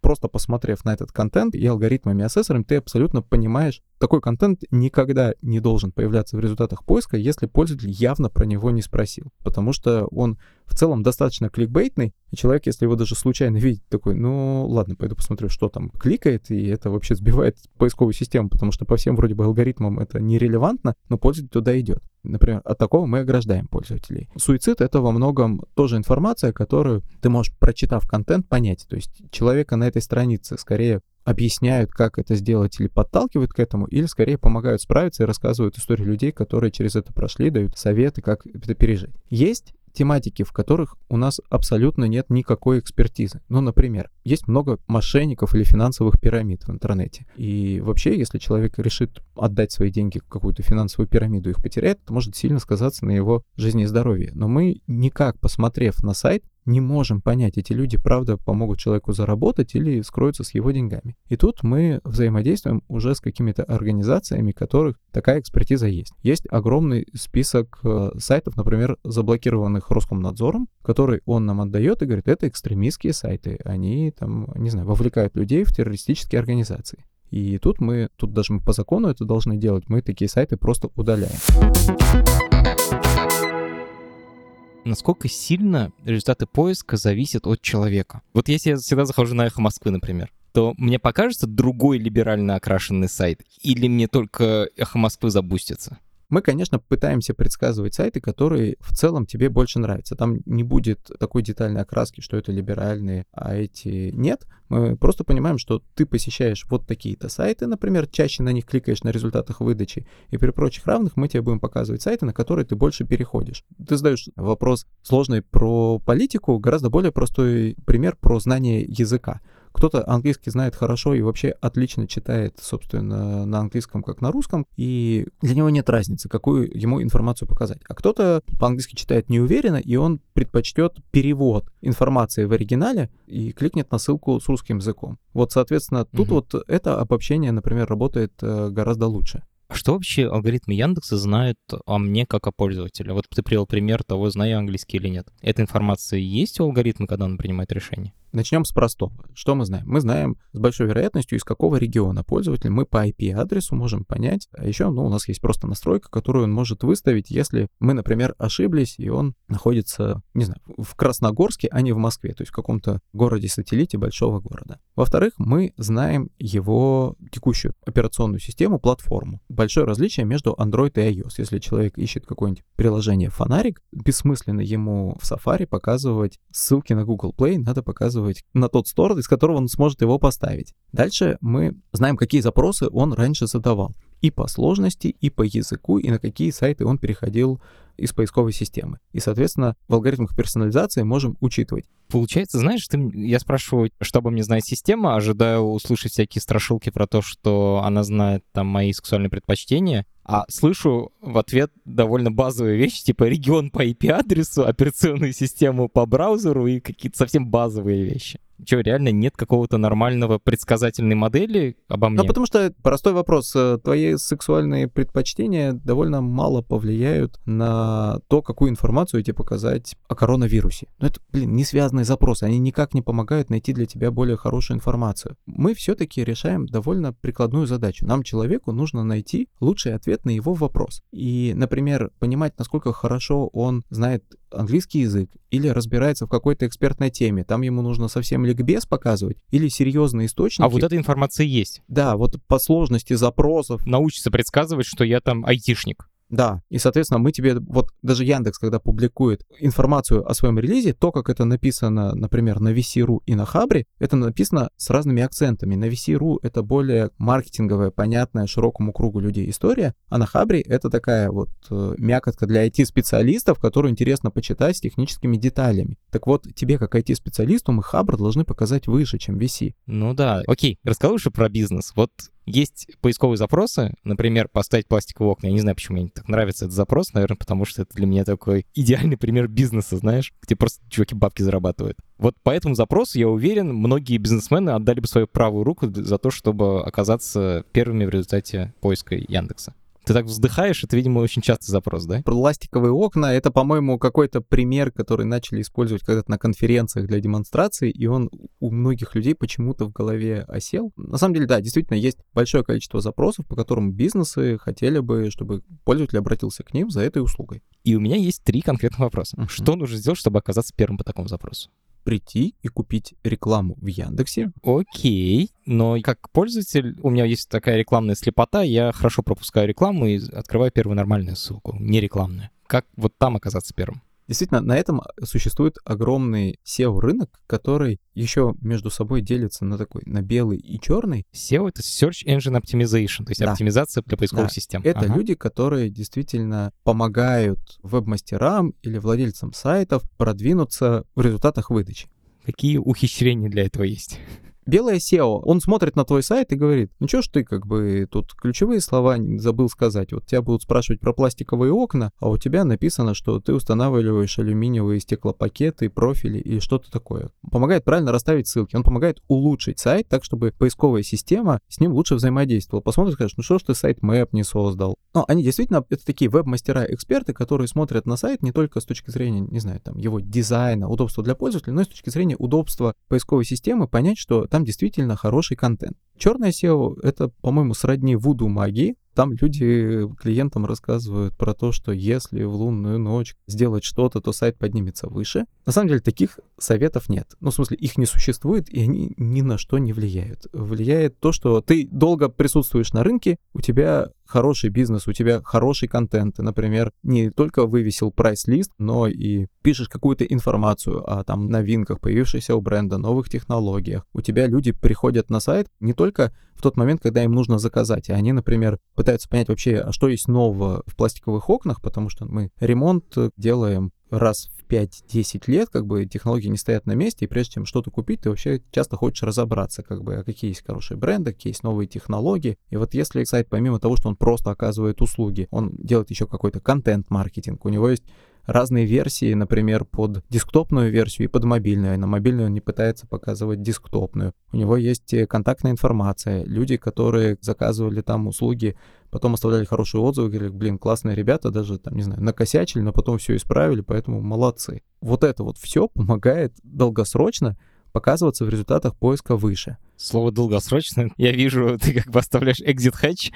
Просто посмотрев на этот контент и алгоритмами ассессорами, ты абсолютно понимаешь, такой контент никогда не должен появляться в результатах поиска, если пользователь явно про него не спросил. Потому что он в целом достаточно кликбейтный, и человек, если его даже случайно видит, такой, ну ладно, пойду посмотрю, что там кликает, и это вообще сбивает поисковую систему, потому что по всем вроде бы алгоритмам это нерелевантно, но пользователь туда идет. Например, от такого мы ограждаем пользователей. Суицид — это во многом тоже информация, которую ты можешь, прочитав контент, понять. То есть человека на этой странице скорее объясняют, как это сделать, или подталкивают к этому, или скорее помогают справиться и рассказывают истории людей, которые через это прошли, дают советы, как это пережить. Есть тематики, в которых у нас абсолютно нет никакой экспертизы. Ну, например, есть много мошенников или финансовых пирамид в интернете. И вообще, если человек решит отдать свои деньги в какую-то финансовую пирамиду, их потерять, это может сильно сказаться на его жизни и здоровье. Но мы никак, посмотрев на сайт, не можем понять, эти люди правда помогут человеку заработать или скроются с его деньгами. И тут мы взаимодействуем уже с какими-то организациями, которых такая экспертиза есть. Есть огромный список э, сайтов, например, заблокированных Роскомнадзором, который он нам отдает и говорит, это экстремистские сайты, они там, не знаю, вовлекают людей в террористические организации. И тут мы, тут даже мы по закону это должны делать, мы такие сайты просто удаляем насколько сильно результаты поиска зависят от человека. Вот если я всегда захожу на «Эхо Москвы», например, то мне покажется другой либерально окрашенный сайт? Или мне только «Эхо Москвы» забустится? Мы, конечно, пытаемся предсказывать сайты, которые в целом тебе больше нравятся. Там не будет такой детальной окраски, что это либеральные, а эти нет. Мы просто понимаем, что ты посещаешь вот такие-то сайты, например, чаще на них кликаешь на результатах выдачи, и при прочих равных мы тебе будем показывать сайты, на которые ты больше переходишь. Ты задаешь вопрос сложный про политику, гораздо более простой пример про знание языка. Кто-то английский знает хорошо и вообще отлично читает, собственно, на английском, как на русском, и для него нет разницы, какую ему информацию показать. А кто-то по-английски читает неуверенно, и он предпочтет перевод информации в оригинале и кликнет на ссылку с русским языком. Вот, соответственно, тут угу. вот это обобщение, например, работает э, гораздо лучше. А что вообще алгоритмы Яндекса знают о мне как о пользователе? Вот ты привел пример того, знаю английский или нет. Эта информация есть у алгоритма, когда он принимает решение? Начнем с простого. Что мы знаем? Мы знаем с большой вероятностью, из какого региона пользователь. Мы по IP-адресу можем понять. А еще ну, у нас есть просто настройка, которую он может выставить, если мы, например, ошиблись, и он находится, не знаю, в Красногорске, а не в Москве, то есть в каком-то городе-сателлите большого города. Во-вторых, мы знаем его текущую операционную систему, платформу. Большое различие между Android и iOS. Если человек ищет какое-нибудь приложение «Фонарик», бессмысленно ему в Safari показывать ссылки на Google Play, надо показывать указывать на тот стор, из которого он сможет его поставить. Дальше мы знаем, какие запросы он раньше задавал. И по сложности, и по языку, и на какие сайты он переходил из поисковой системы. И, соответственно, в алгоритмах персонализации можем учитывать. Получается, знаешь, ты, я спрашиваю, что обо мне знает система, ожидаю услышать всякие страшилки про то, что она знает там мои сексуальные предпочтения, а слышу в ответ довольно базовые вещи, типа регион по IP-адресу, операционную систему по браузеру и какие-то совсем базовые вещи. Что, реально нет какого-то нормального предсказательной модели обо мне? Ну, потому что простой вопрос. Э, твои сексуальные предпочтения довольно мало повлияют на то, какую информацию тебе показать о коронавирусе. Но ну, это, блин, не связанные запросы. Они никак не помогают найти для тебя более хорошую информацию. Мы все-таки решаем довольно прикладную задачу. Нам, человеку, нужно найти лучший ответ на его вопрос. И, например, понимать, насколько хорошо он знает английский язык или разбирается в какой-то экспертной теме, там ему нужно совсем ликбез показывать или серьезные источники. А вот эта информация есть. Да, вот по сложности запросов. Научится предсказывать, что я там айтишник. Да, и, соответственно, мы тебе, вот даже Яндекс, когда публикует информацию о своем релизе, то, как это написано, например, на VC.ru и на Хабре, это написано с разными акцентами. На VC.ru это более маркетинговая, понятная широкому кругу людей история, а на Хабре это такая вот э, мякотка для IT-специалистов, которую интересно почитать с техническими деталями. Так вот, тебе, как IT-специалисту, мы Хабр должны показать выше, чем VC. Ну да. Окей, расскажи про бизнес. Вот есть поисковые запросы, например, поставить пластиковые окна. Я не знаю, почему мне так нравится этот запрос, наверное, потому что это для меня такой идеальный пример бизнеса, знаешь, где просто чуваки бабки зарабатывают. Вот по этому запросу, я уверен, многие бизнесмены отдали бы свою правую руку за то, чтобы оказаться первыми в результате поиска Яндекса. Ты так вздыхаешь, это, видимо, очень частый запрос, да? Пластиковые окна — это, по-моему, какой-то пример, который начали использовать когда-то на конференциях для демонстрации, и он у многих людей почему-то в голове осел. На самом деле, да, действительно, есть большое количество запросов, по которым бизнесы хотели бы, чтобы пользователь обратился к ним за этой услугой. И у меня есть три конкретных вопроса. Uh-huh. Что нужно сделать, чтобы оказаться первым по такому запросу? Прийти и купить рекламу в Яндексе. Окей, но как пользователь, у меня есть такая рекламная слепота, я хорошо пропускаю рекламу и открываю первую нормальную ссылку, не рекламную. Как вот там оказаться первым? Действительно, на этом существует огромный SEO-рынок, который еще между собой делится на такой, на белый и черный. SEO — это Search Engine Optimization, то есть Да. оптимизация для поисковых Да. систем. Это Ага. люди, которые действительно помогают веб-мастерам или владельцам сайтов продвинуться в результатах выдачи. Какие ухищрения для этого есть? Белое SEO, он смотрит на твой сайт и говорит, ну чё ж ты как бы тут ключевые слова забыл сказать. Вот тебя будут спрашивать про пластиковые окна, а у тебя написано, что ты устанавливаешь алюминиевые стеклопакеты, профили и что-то такое. Помогает правильно расставить ссылки, он помогает улучшить сайт так, чтобы поисковая система с ним лучше взаимодействовала. Посмотришь, скажешь, ну что ж ты сайт мэп не создал. Но они действительно, это такие веб-мастера-эксперты, которые смотрят на сайт не только с точки зрения, не знаю, там, его дизайна, удобства для пользователя, но и с точки зрения удобства поисковой системы, понять, что там действительно хороший контент. Черное SEO — это, по-моему, сродни вуду магии. Там люди клиентам рассказывают про то, что если в лунную ночь сделать что-то, то сайт поднимется выше. На самом деле таких советов нет. Ну, в смысле, их не существует, и они ни на что не влияют. Влияет то, что ты долго присутствуешь на рынке, у тебя хороший бизнес, у тебя хороший контент. Ты, например, не только вывесил прайс-лист, но и пишешь какую-то информацию о там новинках, появившихся у бренда, новых технологиях. У тебя люди приходят на сайт не только в тот момент, когда им нужно заказать, и они, например, пытаются понять вообще, а что есть нового в пластиковых окнах, потому что мы ремонт делаем раз в 5-10 лет, как бы технологии не стоят на месте, и прежде чем что-то купить, ты вообще часто хочешь разобраться, как бы, а какие есть хорошие бренды, какие есть новые технологии. И вот если сайт, помимо того, что он просто оказывает услуги, он делает еще какой-то контент-маркетинг, у него есть разные версии, например, под десктопную версию и под мобильную. На мобильную он не пытается показывать десктопную. У него есть э, контактная информация. Люди, которые заказывали там услуги, потом оставляли хорошие отзывы, говорили, блин, классные ребята, даже там, не знаю, накосячили, но потом все исправили, поэтому молодцы. Вот это вот все помогает долгосрочно показываться в результатах поиска выше. Слово долгосрочно. [laughs] Я вижу, [laughs] ты как бы оставляешь exit hatch,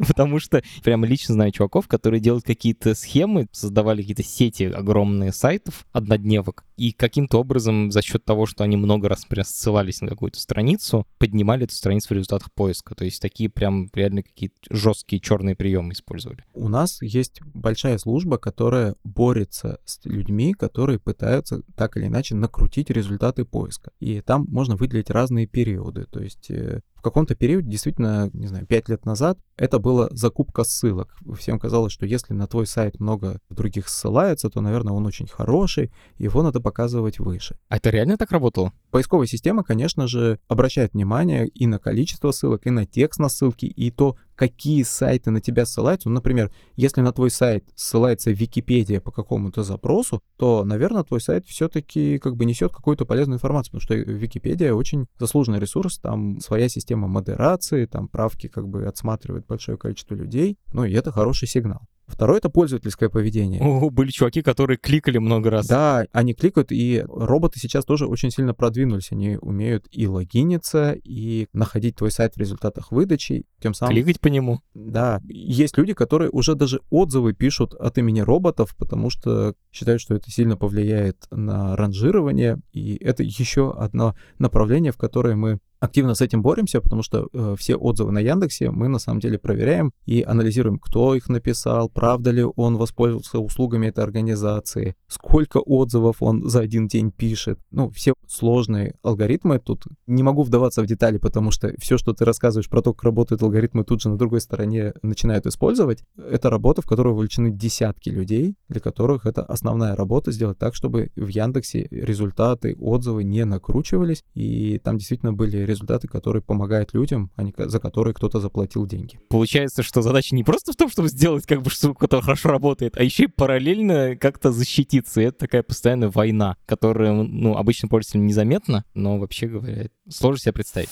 [laughs] потому что прямо лично знаю чуваков, которые делают какие-то схемы, создавали какие-то сети огромные сайтов, однодневок, и каким-то образом за счет того, что они много раз, например, ссылались на какую-то страницу, поднимали эту страницу в результатах поиска. То есть такие прям реально какие-то жесткие черные приемы использовали. У нас есть большая служба, которая борется с людьми, которые пытаются так или иначе накрутить результаты поиска. И там можно выделить разные периоды. То есть э, в каком-то периоде, действительно, не знаю, 5 лет назад, это была закупка ссылок. Всем казалось, что если на твой сайт много других ссылается, то, наверное, он очень хороший, его надо показывать выше. А это реально так работало? Поисковая система, конечно же, обращает внимание и на количество ссылок, и на текст на ссылки, и то, какие сайты на тебя ссылаются. Ну, например, если на твой сайт ссылается Википедия по какому-то запросу, то, наверное, твой сайт все-таки как бы несет какую-то полезную информацию, потому что Википедия очень заслуженный ресурс, там своя система модерации, там правки как бы отсматривает большое количество людей, ну и это хороший сигнал. Второе — это пользовательское поведение. О, были чуваки, которые кликали много раз. Да, они кликают, и роботы сейчас тоже очень сильно продвинулись. Они умеют и логиниться, и находить твой сайт в результатах выдачи, тем самым... Кликать по нему. Да, есть люди, которые уже даже отзывы пишут от имени роботов, потому что считают, что это сильно повлияет на ранжирование, и это еще одно направление, в которое мы активно с этим боремся, потому что э, все отзывы на Яндексе мы на самом деле проверяем и анализируем, кто их написал, правда ли он воспользовался услугами этой организации, сколько отзывов он за один день пишет. Ну, все сложные алгоритмы. Тут не могу вдаваться в детали, потому что все, что ты рассказываешь про то, как работают алгоритмы, тут же на другой стороне начинают использовать. Это работа, в которую вовлечены десятки людей, для которых это основная работа сделать так, чтобы в Яндексе результаты, отзывы не накручивались, и там действительно были результаты, которые помогают людям, а не за которые кто-то заплатил деньги. Получается, что задача не просто в том, чтобы сделать как бы штуку, которая хорошо работает, а еще и параллельно как-то защититься. И это такая постоянная война, которая, ну, обычно пользователям незаметна, но вообще говоря, сложно себе представить.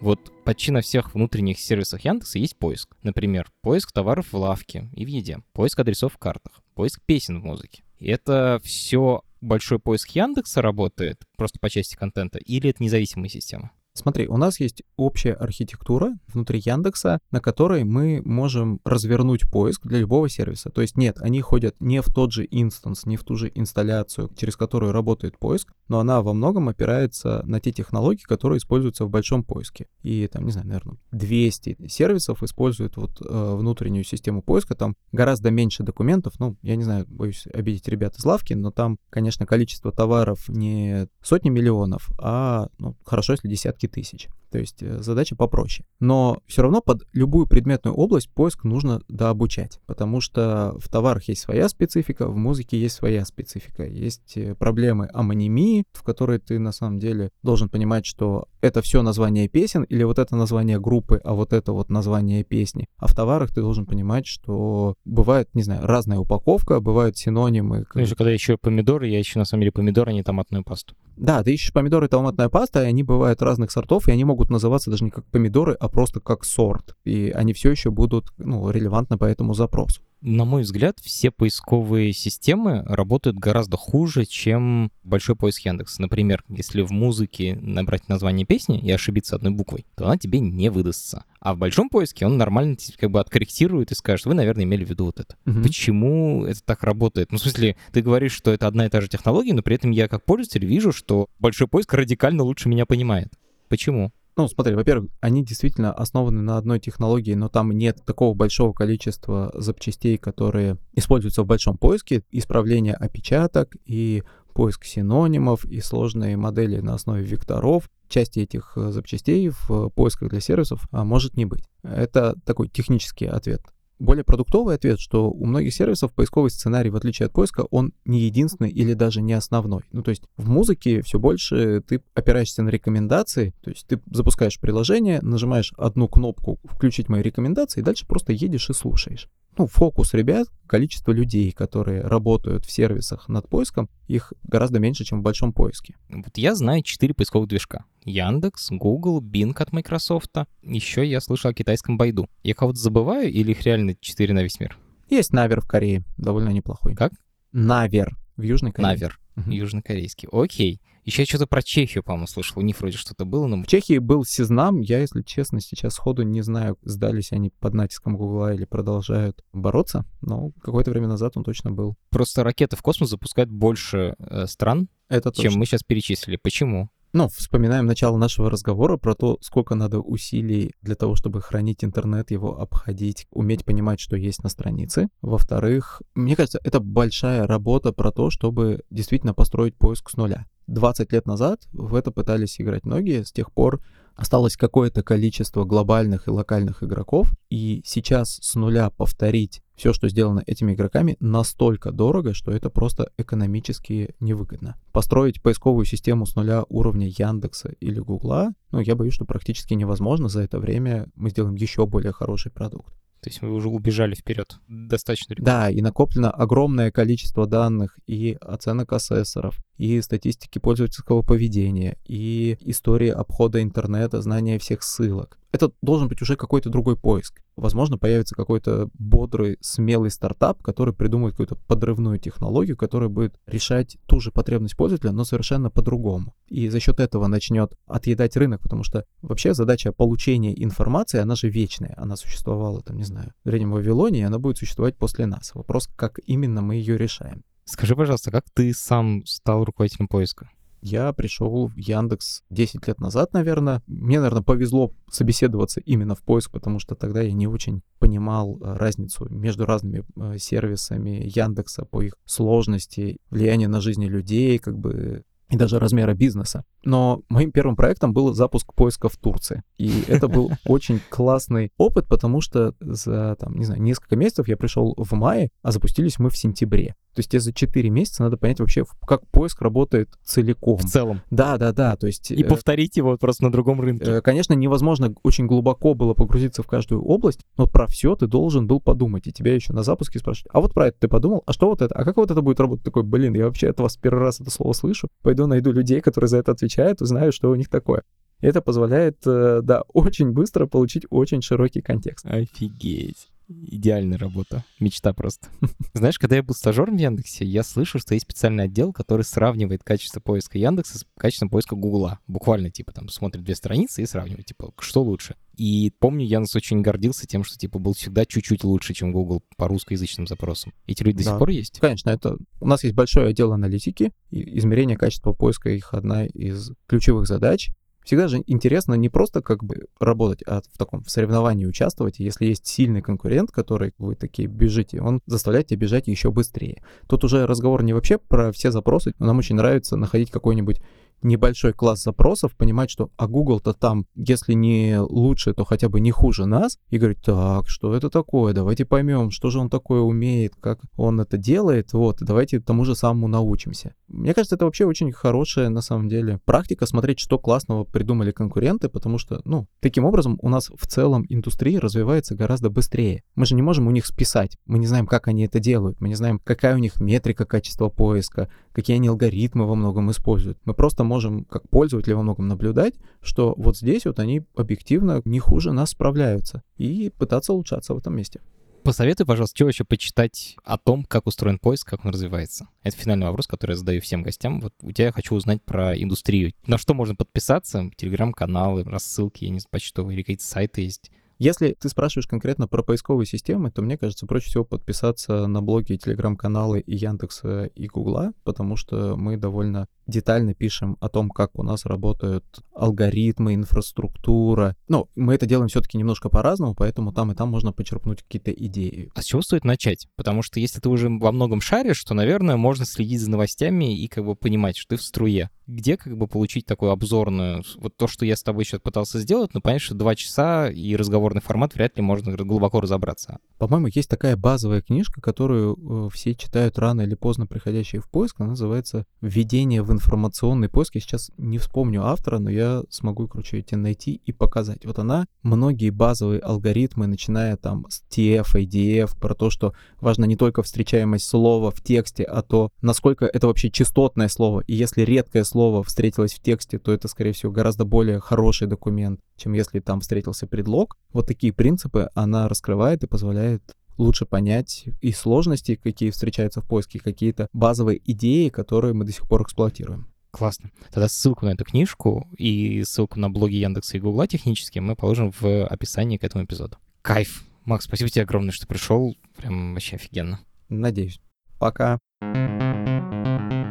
Вот почти на всех внутренних сервисах Яндекса есть поиск. Например, поиск товаров в лавке и в еде, поиск адресов в картах, поиск песен в музыке. И это все большой поиск Яндекса работает, просто по части контента, или это независимая система? Смотри, у нас есть общая архитектура внутри Яндекса, на которой мы можем развернуть поиск для любого сервиса. То есть нет, они ходят не в тот же инстанс, не в ту же инсталляцию, через которую работает поиск, но она во многом опирается на те технологии, которые используются в большом поиске. И там, не знаю, наверное, 200 сервисов используют вот э, внутреннюю систему поиска, там гораздо меньше документов, ну, я не знаю, боюсь обидеть ребят из лавки, но там, конечно, количество товаров не сотни миллионов, а, ну, хорошо, если десятки тысяч. То есть э, задача попроще. Но все равно под любую предметную область поиск нужно дообучать, потому что в товарах есть своя специфика, в музыке есть своя специфика. Есть э, проблемы амонимии, в которой ты на самом деле должен понимать, что это все название песен, или вот это название группы, а вот это вот название песни. А в товарах ты должен понимать, что бывает, не знаю, разная упаковка, бывают синонимы. Ну, еще когда еще помидоры, я ищу на самом деле помидоры, а не томатную пасту. Да, ты ищешь помидоры и томатная паста, и они бывают разных сортов, и они могут называться даже не как помидоры, а просто как сорт. И они все еще будут ну, релевантны по этому запросу на мой взгляд, все поисковые системы работают гораздо хуже, чем большой поиск Яндекс. Например, если в музыке набрать название песни и ошибиться одной буквой, то она тебе не выдастся. А в большом поиске он нормально как бы откорректирует и скажет, вы, наверное, имели в виду вот это. Угу. Почему это так работает? Ну, в смысле, ты говоришь, что это одна и та же технология, но при этом я как пользователь вижу, что большой поиск радикально лучше меня понимает. Почему? Ну, смотри, во-первых, они действительно основаны на одной технологии, но там нет такого большого количества запчастей, которые используются в большом поиске, исправление опечаток и поиск синонимов и сложные модели на основе векторов. Части этих э, запчастей в поисках для сервисов а, может не быть. Это такой технический ответ более продуктовый ответ, что у многих сервисов поисковый сценарий, в отличие от поиска, он не единственный или даже не основной. Ну, то есть в музыке все больше ты опираешься на рекомендации, то есть ты запускаешь приложение, нажимаешь одну кнопку «Включить мои рекомендации» и дальше просто едешь и слушаешь ну, фокус ребят, количество людей, которые работают в сервисах над поиском, их гораздо меньше, чем в большом поиске. Вот я знаю четыре поисковых движка. Яндекс, Google, Bing от Microsoft. Еще я слышал о китайском Байду. Я кого-то забываю или их реально четыре на весь мир? Есть Навер в Корее, довольно неплохой. Как? Навер в Южной Корее. Навер, угу. южнокорейский. Окей. Еще я что-то про Чехию, по-моему, слышал. У них вроде что-то было, но... В Чехии был Сизнам. Я, если честно, сейчас сходу не знаю, сдались они под натиском Гугла или продолжают бороться. Но какое-то время назад он точно был. Просто ракеты в космос запускают больше э, стран, Это чем мы сейчас перечислили. Почему? Ну, вспоминаем начало нашего разговора про то, сколько надо усилий для того, чтобы хранить интернет, его обходить, уметь понимать, что есть на странице. Во-вторых, мне кажется, это большая работа про то, чтобы действительно построить поиск с нуля. 20 лет назад в это пытались играть многие, с тех пор осталось какое-то количество глобальных и локальных игроков, и сейчас с нуля повторить все, что сделано этими игроками, настолько дорого, что это просто экономически невыгодно. Построить поисковую систему с нуля уровня Яндекса или Гугла, ну, я боюсь, что практически невозможно. За это время мы сделаем еще более хороший продукт. То есть вы уже убежали вперед достаточно. Да, и накоплено огромное количество данных и оценок ассессоров, и статистики пользовательского поведения, и истории обхода интернета, знания всех ссылок. Это должен быть уже какой-то другой поиск. Возможно, появится какой-то бодрый, смелый стартап, который придумает какую-то подрывную технологию, которая будет решать ту же потребность пользователя, но совершенно по-другому. И за счет этого начнет отъедать рынок, потому что вообще задача получения информации, она же вечная. Она существовала, там, не знаю, в Древнем Вавилоне, и она будет существовать после нас. Вопрос, как именно мы ее решаем. Скажи, пожалуйста, как ты сам стал руководителем поиска? Я пришел в Яндекс 10 лет назад, наверное. Мне, наверное, повезло собеседоваться именно в поиск, потому что тогда я не очень понимал э, разницу между разными э, сервисами Яндекса по их сложности, влиянию на жизни людей, как бы и даже размера бизнеса. Но моим первым проектом был запуск поиска в Турции. И это был [laughs] очень классный опыт, потому что за, там, не знаю, несколько месяцев я пришел в мае, а запустились мы в сентябре. То есть тебе за 4 месяца надо понять вообще, как поиск работает целиком. В целом. Да, да, да. То есть, и э, повторить его просто на другом рынке. Э, конечно, невозможно очень глубоко было погрузиться в каждую область, но про все ты должен был подумать. И тебя еще на запуске спрашивают, а вот про это ты подумал? А что вот это? А как вот это будет работать? Такой, блин, я вообще от вас первый раз это слово слышу. Пойду найду людей, которые за это отвечают, узнаю, что у них такое. Это позволяет, э, да, очень быстро получить очень широкий контекст. Офигеть. Идеальная работа. Мечта просто. [laughs] Знаешь, когда я был стажером в Яндексе, я слышал, что есть специальный отдел, который сравнивает качество поиска Яндекса с качеством поиска Гугла. Буквально, типа, там, смотрит две страницы и сравнивает, типа, что лучше. И помню, Яндекс очень гордился тем, что, типа, был всегда чуть-чуть лучше, чем Google по русскоязычным запросам. Эти люди до Да. сих пор есть? Конечно, это у нас есть большой отдел аналитики, и измерение качества поиска их одна из ключевых задач. Всегда же интересно не просто как бы работать, а в таком в соревновании участвовать. И Если есть сильный конкурент, который вы такие бежите, он заставляет тебя бежать еще быстрее. Тут уже разговор не вообще про все запросы, но нам очень нравится находить какой-нибудь небольшой класс запросов, понимать, что а Google-то там, если не лучше, то хотя бы не хуже нас, и говорить, так, что это такое, давайте поймем, что же он такое умеет, как он это делает, вот, давайте тому же самому научимся. Мне кажется, это вообще очень хорошая, на самом деле, практика смотреть, что классного придумали конкуренты, потому что, ну, таким образом у нас в целом индустрия развивается гораздо быстрее. Мы же не можем у них списать, мы не знаем, как они это делают, мы не знаем, какая у них метрика качества поиска, какие они алгоритмы во многом используют. Мы просто можем, как пользователи, во многом наблюдать, что вот здесь вот они объективно не хуже нас справляются и пытаться улучшаться в этом месте. Посоветуй, пожалуйста, что еще почитать о том, как устроен поиск, как он развивается. Это финальный вопрос, который я задаю всем гостям. Вот у тебя я хочу узнать про индустрию. На что можно подписаться? Телеграм-каналы, рассылки, я не знаю, почтовые или какие-то сайты есть. Если ты спрашиваешь конкретно про поисковые системы, то мне кажется, проще всего подписаться на блоги и телеграм-каналы и Яндекса, и Гугла, потому что мы довольно детально пишем о том, как у нас работают алгоритмы, инфраструктура. Ну, мы это делаем все-таки немножко по-разному, поэтому там и там можно почерпнуть какие-то идеи. А с чего стоит начать? Потому что если ты уже во многом шаришь, то, наверное, можно следить за новостями и как бы понимать, что ты в струе. Где как бы получить такую обзорную... Вот то, что я с тобой сейчас пытался сделать, ну, понятно, что два часа и разговорный формат вряд ли можно глубоко разобраться. По-моему, есть такая базовая книжка, которую э, все читают рано или поздно приходящие в поиск. Она называется «Введение в информационный поиск». Я сейчас не вспомню автора, но я смогу, короче, тебе найти и показать. Вот она многие базовые алгоритмы, начиная там с TF, IDF, про то, что важно не только встречаемость слова в тексте, а то, насколько это вообще частотное слово. И если редкое слово встретилось в тексте, то это, скорее всего, гораздо более хороший документ, чем если там встретился предлог. Вот такие принципы она раскрывает и позволяет лучше понять и сложности, какие встречаются в поиске, какие-то базовые идеи, которые мы до сих пор эксплуатируем. Классно. Тогда ссылку на эту книжку и ссылку на блоги Яндекса и Гугла технические мы положим в описании к этому эпизоду. Кайф. Макс, спасибо тебе огромное, что пришел. Прям вообще офигенно. Надеюсь. Пока.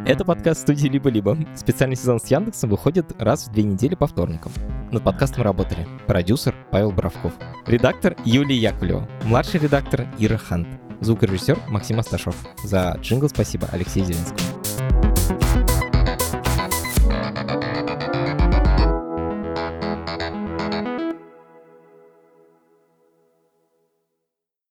Это подкаст студии «Либо-либо». Специальный сезон с Яндексом выходит раз в две недели по вторникам. Над подкастом работали продюсер Павел Бравков, редактор Юлия Яковлева, младший редактор Ира Хант, звукорежиссер Максим Асташов. За джингл спасибо Алексею Зеленскому.